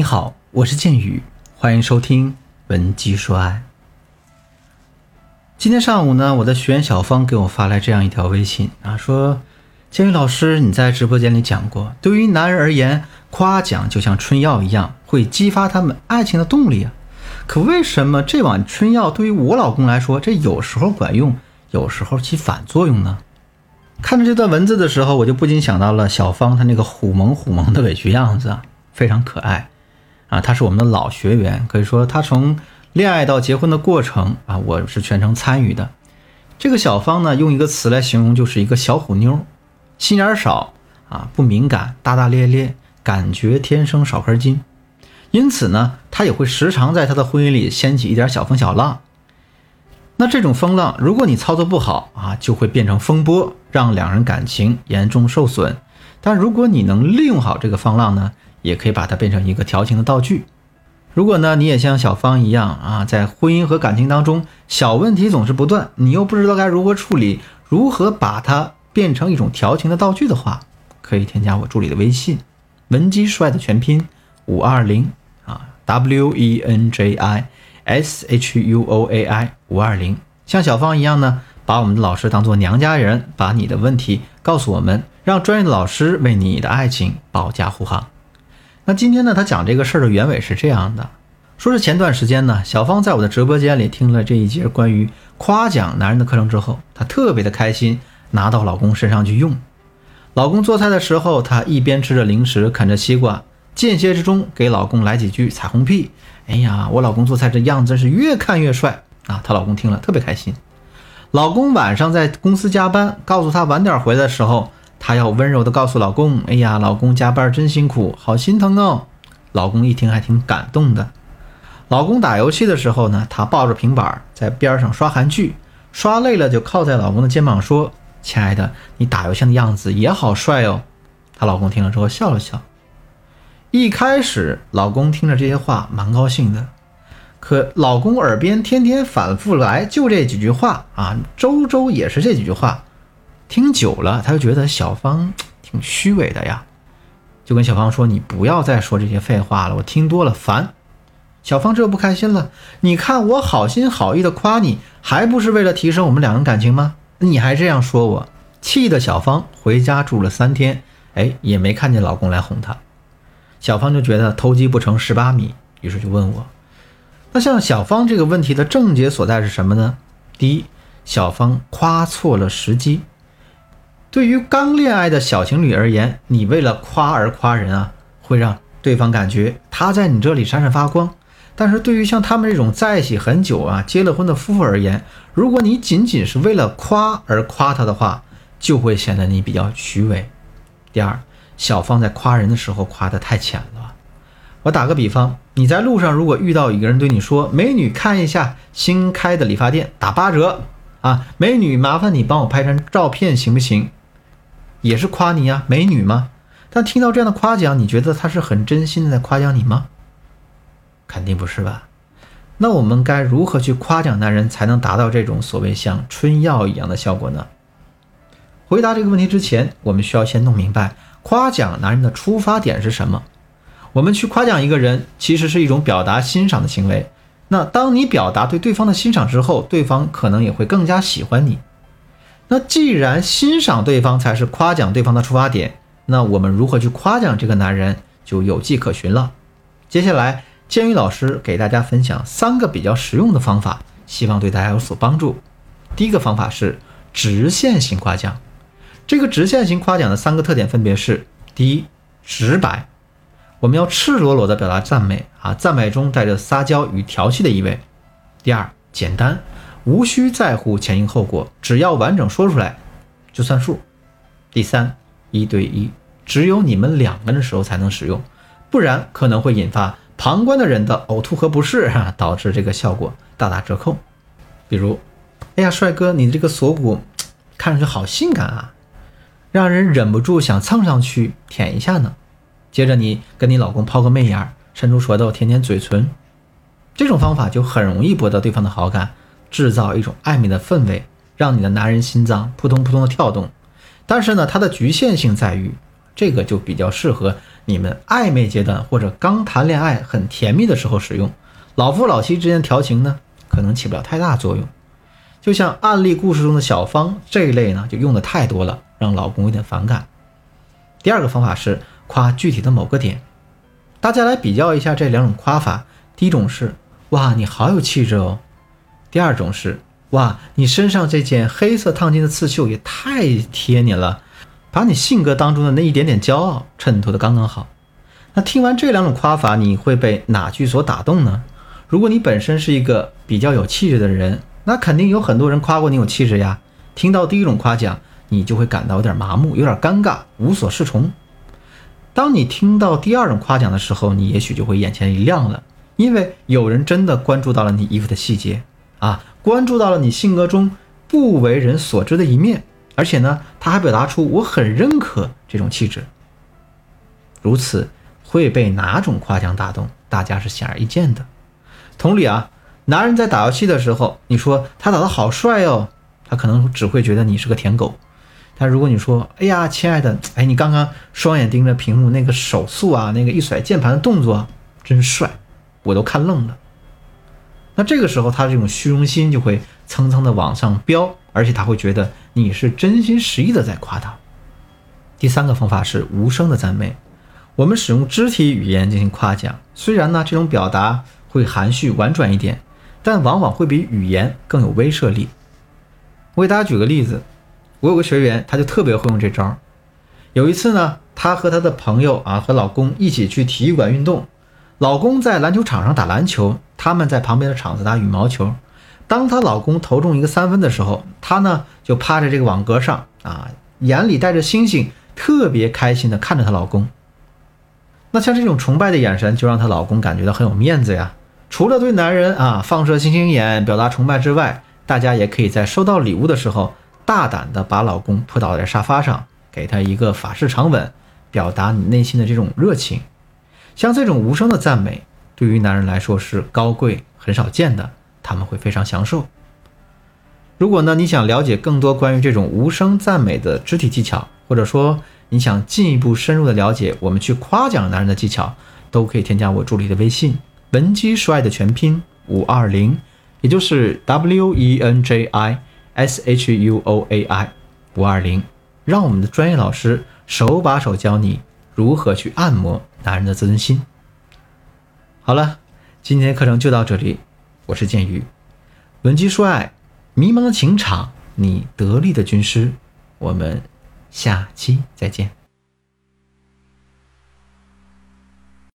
你好，我是剑宇，欢迎收听《文姬说爱》。今天上午呢，我的学员小芳给我发来这样一条微信啊，说：“剑宇老师，你在直播间里讲过，对于男人而言，夸奖就像春药一样，会激发他们爱情的动力啊。可为什么这碗春药对于我老公来说，这有时候管用，有时候起反作用呢？”看着这段文字的时候，我就不禁想到了小芳她那个虎萌虎萌的委屈样子啊，非常可爱。啊，他是我们的老学员，可以说他从恋爱到结婚的过程啊，我是全程参与的。这个小芳呢，用一个词来形容，就是一个小虎妞，心眼少啊，不敏感，大大咧咧，感觉天生少根筋。因此呢，她也会时常在她的婚姻里掀起一点小风小浪。那这种风浪，如果你操作不好啊，就会变成风波，让两人感情严重受损。但如果你能利用好这个风浪呢？也可以把它变成一个调情的道具。如果呢，你也像小芳一样啊，在婚姻和感情当中，小问题总是不断，你又不知道该如何处理，如何把它变成一种调情的道具的话，可以添加我助理的微信，文姬帅的全拼五二零啊，W E N J I S H U O A I 五二零。像小芳一样呢，把我们的老师当做娘家人，把你的问题告诉我们，让专业的老师为你的爱情保驾护航。那今天呢，他讲这个事儿的原委是这样的，说是前段时间呢，小芳在我的直播间里听了这一节关于夸奖男人的课程之后，她特别的开心，拿到老公身上去用。老公做菜的时候，她一边吃着零食，啃着西瓜，间歇之中给老公来几句彩虹屁。哎呀，我老公做菜这样子是越看越帅啊！她老公听了特别开心。老公晚上在公司加班，告诉她晚点回来的时候。她要温柔地告诉老公：“哎呀，老公加班真辛苦，好心疼哦。”老公一听还挺感动的。老公打游戏的时候呢，她抱着平板在边上刷韩剧，刷累了就靠在老公的肩膀说：“亲爱的，你打游戏的样子也好帅哦。”她老公听了之后笑了笑。一开始，老公听着这些话蛮高兴的，可老公耳边天天反复来就这几句话啊，周周也是这几句话。听久了，他就觉得小芳 挺虚伪的呀，就跟小芳说：“你不要再说这些废话了，我听多了烦。”小芳这不开心了，你看我好心好意的夸你，还不是为了提升我们两人感情吗？你还这样说我，气得小芳回家住了三天，哎，也没看见老公来哄她。小芳就觉得偷鸡不成蚀把米，于是就问我：“那像小芳这个问题的症结所在是什么呢？”第一，小芳夸错了时机。对于刚恋爱的小情侣而言，你为了夸而夸人啊，会让对方感觉他在你这里闪闪发光。但是对于像他们这种在一起很久啊、结了婚的夫妇而言，如果你仅仅是为了夸而夸他的话，就会显得你比较虚伪。第二，小芳在夸人的时候夸得太浅了。我打个比方，你在路上如果遇到一个人对你说：“美女，看一下新开的理发店，打八折啊！”美女，麻烦你帮我拍张照片行不行？也是夸你呀，美女吗？但听到这样的夸奖，你觉得他是很真心的在夸奖你吗？肯定不是吧？那我们该如何去夸奖男人，才能达到这种所谓像春药一样的效果呢？回答这个问题之前，我们需要先弄明白夸奖男人的出发点是什么。我们去夸奖一个人，其实是一种表达欣赏的行为。那当你表达对对方的欣赏之后，对方可能也会更加喜欢你。那既然欣赏对方才是夸奖对方的出发点，那我们如何去夸奖这个男人就有迹可循了。接下来，建宇老师给大家分享三个比较实用的方法，希望对大家有所帮助。第一个方法是直线型夸奖。这个直线型夸奖的三个特点分别是：第一，直白，我们要赤裸裸地表达赞美啊，赞美中带着撒娇与调戏的意味；第二，简单。无需在乎前因后果，只要完整说出来就算数。第三，一对一，只有你们两个人的时候才能使用，不然可能会引发旁观的人的呕吐和不适，导致这个效果大打折扣。比如，哎呀，帅哥，你这个锁骨看上去好性感啊，让人忍不住想蹭上去舔一下呢。接着你跟你老公抛个媚眼，伸出舌头舔舔嘴唇，这种方法就很容易博得对方的好感。制造一种暧昧的氛围，让你的男人心脏扑通扑通的跳动。但是呢，它的局限性在于，这个就比较适合你们暧昧阶段或者刚谈恋爱很甜蜜的时候使用，老夫老妻之间调情呢，可能起不了太大作用。就像案例故事中的小芳这一类呢，就用的太多了，让老公有点反感。第二个方法是夸具体的某个点，大家来比较一下这两种夸法。第一种是哇，你好有气质哦；第二种是哇，你身上这件黑色烫金的刺绣也太贴你了，把你性格当中的那一点点骄傲衬托的刚刚好。那听完这两种夸法，你会被哪句所打动呢？如果你本身是一个比较有气质的人。那肯定有很多人夸过你有气质呀。听到第一种夸奖，你就会感到有点麻木，有点尴尬，无所适从。当你听到第二种夸奖的时候，你也许就会眼前一亮了，因为有人真的关注到了你衣服的细节啊，关注到了你性格中不为人所知的一面，而且呢，他还表达出我很认可这种气质。如此会被哪种夸奖打动？大家是显而易见的。同理啊。男人在打游戏的时候，你说他打得好帅哦，他可能只会觉得你是个舔狗。但如果你说，哎呀，亲爱的，哎，你刚刚双眼盯着屏幕，那个手速啊，那个一甩键盘的动作真帅，我都看愣了。那这个时候，他这种虚荣心就会蹭蹭的往上飙，而且他会觉得你是真心实意的在夸他。第三个方法是无声的赞美，我们使用肢体语言进行夸奖，虽然呢，这种表达会含蓄婉转一点。但往往会比语言更有威慑力。我给大家举个例子，我有个学员，他就特别会用这招。有一次呢，他和他的朋友啊和老公一起去体育馆运动，老公在篮球场上打篮球，他们在旁边的场子打羽毛球。当她老公投中一个三分的时候，她呢就趴在这个网格上啊，眼里带着星星，特别开心的看着她老公。那像这种崇拜的眼神，就让她老公感觉到很有面子呀。除了对男人啊放射星星眼表达崇拜之外，大家也可以在收到礼物的时候，大胆的把老公扑倒在沙发上，给他一个法式长吻，表达你内心的这种热情。像这种无声的赞美，对于男人来说是高贵、很少见的，他们会非常享受。如果呢你想了解更多关于这种无声赞美的肢体技巧，或者说你想进一步深入的了解我们去夸奖男人的技巧，都可以添加我助理的微信。文姬说爱的全拼五二零，也就是 W E N J I S H U O A I 五二零，让我们的专业老师手把手教你如何去按摩男人的自尊心。好了，今天的课程就到这里，我是剑鱼，文姬说爱，迷茫的情场，你得力的军师，我们下期再见。